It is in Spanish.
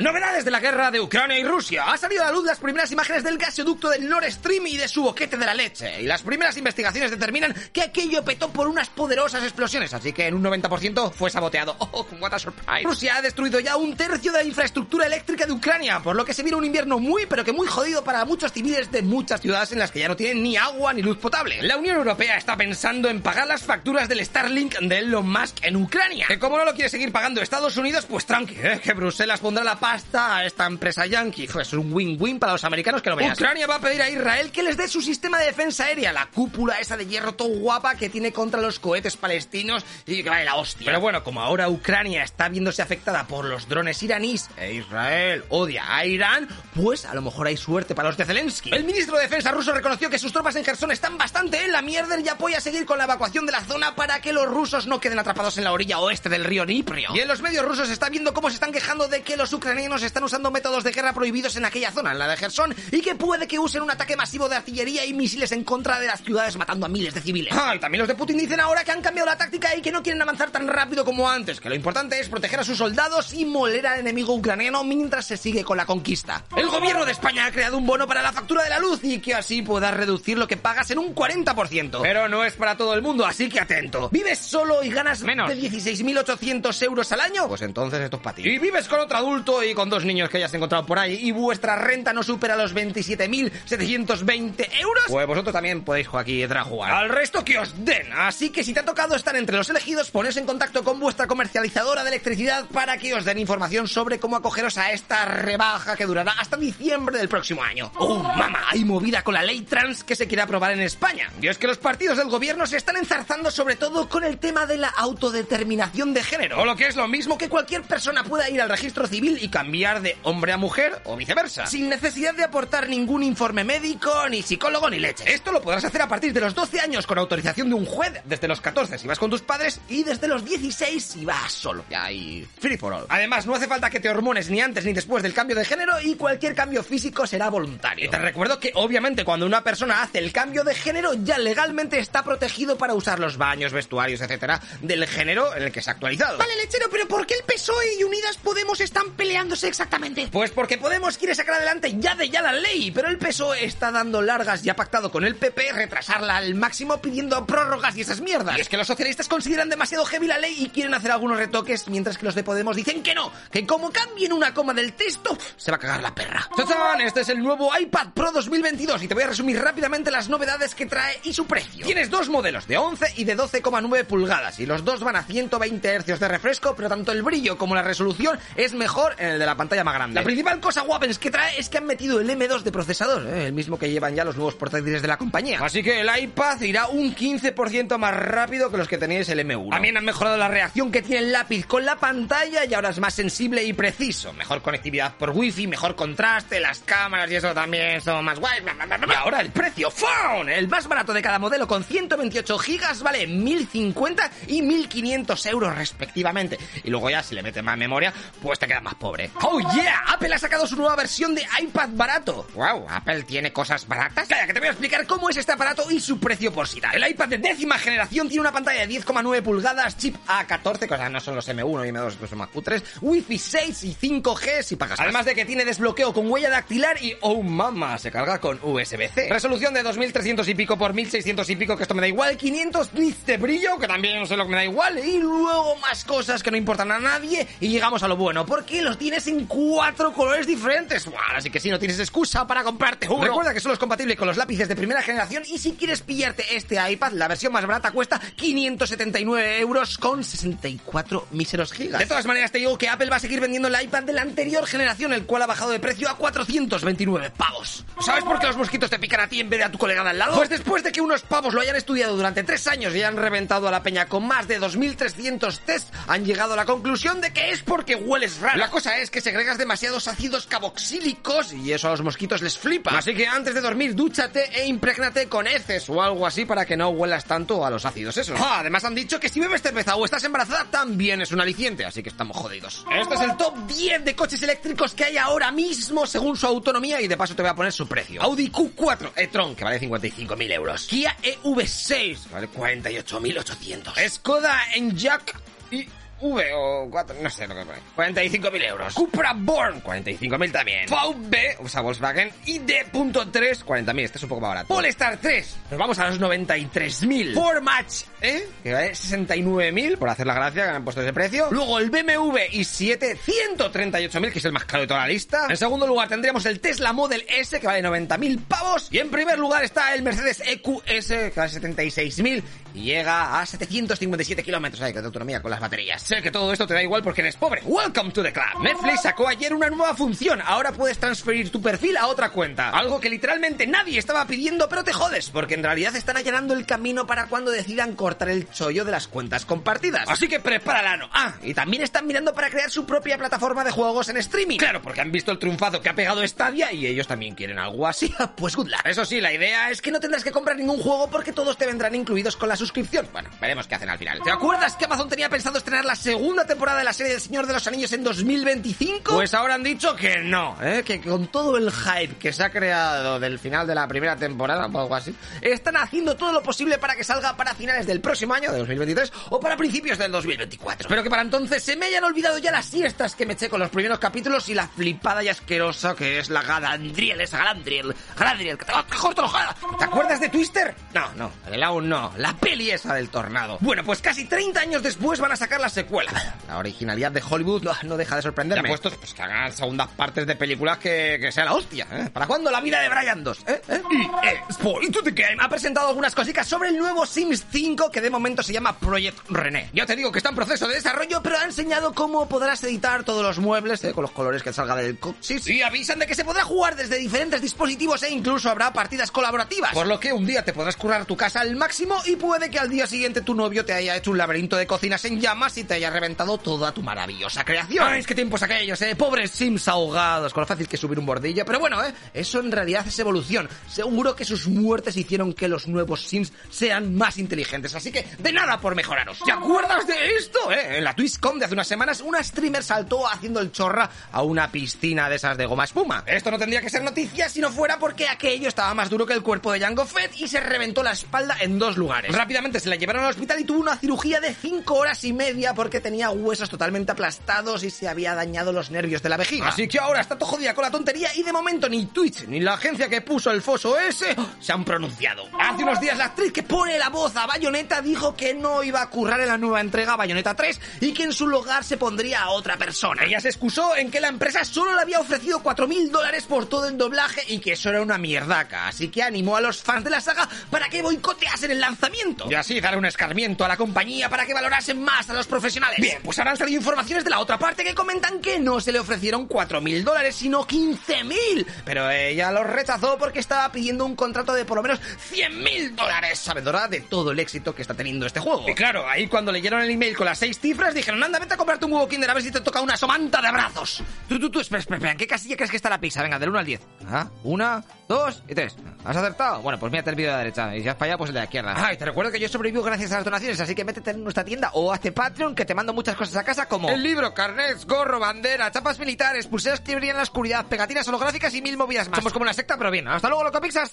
Novedades de la guerra de Ucrania y Rusia. Ha salido a la luz las primeras imágenes del gasoducto del Nord Stream y de su boquete de la leche. Y las primeras investigaciones determinan que aquello petó por unas poderosas explosiones, así que en un 90% fue saboteado. ¡Oh, what a surprise! Rusia ha destruido ya un tercio de la infraestructura eléctrica de Ucrania, por lo que se viene un invierno muy, pero que muy jodido para muchos civiles de muchas ciudades en las que ya no tienen ni agua ni luz potable. La Unión Europea está pensando en pagar las facturas del Starlink de Elon Musk en Ucrania. Que como no lo quiere seguir pagando Estados Unidos, pues tranqui, ¿eh? que Bruselas pondrá la pasta a esta empresa yankee. Pues un win-win para los americanos que lo vean. Ucrania va a pedir a Israel que les dé su sistema de defensa aérea, la cúpula esa de hierro todo guapa que tiene contra los cohetes palestinos y que vale la hostia. Pero bueno, como ahora Ucrania está viéndose afectada por los drones iraníes e Israel odia a Irán, pues a lo mejor hay suerte para los de Zelensky. El ministro de Defensa ruso reconoció que sus tropas en Gerson están bastante en la mierda y apoya seguir con la evacuación de la zona para que los rusos no queden atrapados en la orilla oeste del río Dnipro. Y en los medios rusos está viendo cómo se están quejando de que los ucranianos están usando métodos de guerra prohibidos en aquella zona, en la de Gerson, y que puede que usen un ataque masivo de artillería y misiles en contra de las ciudades matando a miles de civiles. Ah, y también los de Putin dicen ahora que han cambiado la táctica y que no quieren avanzar tan rápido como antes, que lo importante es proteger a sus soldados y moler al enemigo ucraniano mientras se sigue con la conquista. El gobierno de España ha creado un bono para la factura de la luz y que así puedas reducir lo que pagas en un 40%. Pero no es para todo el mundo, así que atento. ¿Vives solo y ganas menos de 16.800 euros al año? Pues entonces esto es para ti. Y vives con otro adulto y con dos niños que hayas encontrado por ahí y vuestra renta no supera los 27.720 euros, pues vosotros también podéis aquí entrar a jugar. Al resto que os den. Así que si te ha tocado estar entre los elegidos, poneos en contacto con vuestra comercializadora de electricidad para que os den información sobre cómo acogeros a esta rebaja que durará hasta diciembre del próximo año. ¡Oh, mamá! Hay movida con la ley trans que se quiere aprobar en España. Y es que los partidos del gobierno se están enzarzando sobre todo con el tema de la autodeterminación de género. O lo que es lo mismo que cualquier persona pueda ir al registro civil y cambiar de hombre a mujer o viceversa. Sin necesidad de aportar ningún informe médico, ni psicólogo, ni leche. Esto lo podrás hacer a partir de los 12 años con autorización de un juez, desde los 14 si vas con tus padres y desde los 16 si vas solo. Y ahí, free for all. Además, no hace falta que te hormones ni antes ni después del cambio de género y cualquier cambio físico será voluntario. Y te recuerdo que obviamente cuando una persona hace el cambio de género ya legalmente está protegido para usar los baños, vestuarios, etcétera, del género en el que se ha actualizado. Vale, lechero, pero ¿por qué el PSOE y Unidas Podemos están peleándose exactamente? Pues porque Podemos quiere sacar adelante ya de ya la ley, pero el PSOE está dando largas y ha pactado con el PP retrasarla al máximo pidiendo prórrogas y esas mierdas. Y es que los socialistas consideran demasiado heavy la ley y quieren hacer algunos retoques, mientras que los de Podemos dicen que no, que como cambien una coma del texto, se va a cagar la perra. ¡Chachán! Este es el nuevo iPad Pro 2022 y te voy a resumir rápidamente las novedades que trae y su precio. Tienes dos modelos, de 11 y de 12,9 pulgadas, y los dos van a 120 Hz de refresco, pero tanto el brillo como la resolución es mejor en de la pantalla más grande. La principal cosa guapens que trae es que han metido el M2 de procesador, ¿eh? el mismo que llevan ya los nuevos portátiles de la compañía. Así que el iPad irá un 15% más rápido que los que tenéis el M1. También han mejorado la reacción que tiene el lápiz con la pantalla y ahora es más sensible y preciso. Mejor conectividad por Wi-Fi, mejor contraste, las cámaras y eso también son más guays. Y ahora el precio, ¡Fon! El más barato de cada modelo con 128 gigas vale 1050 y 1500 euros respectivamente. Y luego ya si le metes más memoria, pues te queda más pobre. ¡Oh yeah! Apple ha sacado su nueva versión de iPad barato. ¡Wow! ¿Apple tiene cosas baratas? Calla, que te voy a explicar cómo es este aparato y su precio por si da. El iPad de décima generación tiene una pantalla de 10,9 pulgadas, chip A14, que o sea, no son los M1 y M2, pues son más cutres, Wi-Fi 6 y 5G si pagas. Además de que tiene desbloqueo con huella dactilar y, oh mama, se carga con USB-C. Resolución de 2300 y pico por 1600 y pico, que esto me da igual, 500 nits de brillo, que también no sé lo que me da igual, y luego más cosas que no importan a nadie, y llegamos a lo bueno, porque los tienes en cuatro colores diferentes. Wow, así que si no tienes excusa para comprarte uno. Recuerda que solo es compatible con los lápices de primera generación, y si quieres pillarte este iPad, la versión más barata cuesta 579 euros con 64 míseros gigas. De todas maneras, te digo que Apple va a seguir vendiendo el iPad de la anterior generación, el cual ha bajado de precio a 429 pavos. ¿Sabes por qué los mosquitos te pican a ti en vez de a tu colega de al lado? Pues después de que unos pavos lo hayan estudiado durante tres años y han reventado a la peña con más de 2.300 test, han llegado a la conclusión de que es porque hueles raro. La cosa es que segregas demasiados ácidos carboxílicos y eso a los mosquitos les flipa. Así que antes de dormir, dúchate e imprégnate con heces o algo así para que no huelas tanto a los ácidos esos. Ah, además han dicho que si bebes cerveza o estás embarazada también es un aliciente, así que estamos jodidos. Este es el top 10 de coches eléctricos que hay ahora mismo según su autonomía y de paso te voy a poner su precio. Audi Q4 e-tron, que vale 55.000 euros. Kia EV6, vale 48.800. Skoda Enyaq y V o 4, no sé lo que pone. 45.000 euros. Cupra Born, 45.000 también. VW, o sea, Volkswagen ID.3, 40.000. Este es un poco más barato. Polestar 3, nos vamos a los 93.000. Ford Match, ¿eh? Que vale 69.000, por hacer la gracia que han puesto ese precio. Luego el BMW i7, 138.000, que es el más caro de toda la lista. En segundo lugar tendríamos el Tesla Model S, que vale 90.000 pavos. Y en primer lugar está el Mercedes EQS, que vale 76.000 y llega a 757 kilómetros de autonomía con las baterías. Sé que todo esto te da igual porque eres pobre. Welcome to the club. Netflix sacó ayer una nueva función. Ahora puedes transferir tu perfil a otra cuenta. Algo que literalmente nadie estaba pidiendo, pero te jodes, porque en realidad están allanando el camino para cuando decidan cortar el chollo de las cuentas compartidas. Así que prepárala, Ah, y también están mirando para crear su propia plataforma de juegos en streaming. Claro, porque han visto el triunfazo que ha pegado Stadia y ellos también quieren algo así. Pues good luck. Eso sí, la idea es que no tendrás que comprar ningún juego porque todos te vendrán incluidos con la suscripción. Bueno, veremos qué hacen al final. ¿Te acuerdas que Amazon tenía pensado estrenar la segunda temporada de la serie del Señor de los Anillos en 2025? Pues ahora han dicho que no, ¿eh? que con todo el hype que se ha creado del final de la primera temporada o algo así, están haciendo todo lo posible para que salga para finales del próximo año, de 2023, o para principios del 2024. Espero que para entonces se me hayan olvidado ya las siestas que me eché con los primeros capítulos y la flipada y asquerosa que es la Galadriel, esa Galadriel, Galadriel, que te, ¿Te acuerdas de Twister? No, no, el aún no, la peli esa del tornado. Bueno, pues casi 30 años después van a sacar la secuela. La originalidad de Hollywood no, no deja de sorprenderme. Ya puestos, pues que hagan segundas partes de películas que, que sea la hostia, ¿eh? ¿Para cuándo la vida de Brian 2? ¿Eh? ¿Eh? Y, Spoil to the Game ha presentado algunas cositas sobre el nuevo Sims 5 que de momento se llama Project René. Ya te digo que está en proceso de desarrollo, pero ha enseñado cómo podrás editar todos los muebles eh, con los colores que salga del coxis. Y avisan de que se podrá jugar desde diferentes dispositivos e incluso habrá partidas colaborativas. Por lo que un día te podrás currar tu casa al máximo y puede que al día siguiente tu novio te haya hecho un laberinto de cocinas en llamas y te haya reventado toda tu maravillosa creación. Ay, que tiempos aquellos, eh. Pobres Sims ahogados, con lo fácil que subir un bordillo. Pero bueno, eh. Eso en realidad es evolución. Seguro que sus muertes hicieron que los nuevos Sims sean más inteligentes. Así que de nada por mejoraros. ¿Te acuerdas de esto? Eh? En la TwitchCon de hace unas semanas, una streamer saltó haciendo el chorra a una piscina de esas de goma espuma. Esto no tendría que ser noticia si no fuera porque aquello estaba más duro que el cuerpo de Jango Fett y se reventó la espalda en dos lugares. Rápidamente se la llevaron al hospital y tuvo una cirugía de 5 horas y media porque tenía huesos totalmente aplastados y se había dañado los nervios de la vejiga. Así que ahora está todo jodida con la tontería y de momento ni Twitch ni la agencia que puso el foso ese se han pronunciado. Hace unos días la actriz que pone la voz a Bayonetta dijo que no iba a currar en la nueva entrega Bayonetta 3 y que en su lugar se pondría a otra persona. Ella se excusó en que la empresa solo le había ofrecido 4.000 dólares por todo el doblaje y que eso era una mierdaca. Así que animó a los fans de la saga para que boicoteasen el lanzamiento. Y así dar un escarmiento a la compañía para que valorasen más a los profesionales. Bien, pues ahora han salido informaciones de la otra parte que comentan que no se le ofrecieron 4.000 dólares, sino 15.000. Pero ella los rechazó porque estaba pidiendo un contrato de por lo menos 100.000 dólares, sabedora de todo el éxito que está teniendo este juego. Y claro, ahí cuando leyeron el email con las seis cifras, dijeron, anda, vete a comprarte un huevo Kinder a ver si te toca una somanta de abrazos. Tú, tú, tú, espera, espera, espera, ¿en qué casilla crees que está la pizza? Venga, del 1 al 10. Ah, una, dos y tres. ¿Has acertado? Bueno, pues mírate el vídeo de la derecha. Y si has fallado, pues el de la izquierda. Ay, te recuerdo que yo sobrevivo gracias a las donaciones, así que métete en nuestra tienda o hazte Patreon que te mando muchas cosas a casa como el libro, carnets, gorro, bandera, chapas militares, pulseras que brillan en la oscuridad, pegatinas holográficas y mil movidas más. Somos como una secta, pero bien. Hasta luego, loco Pixas.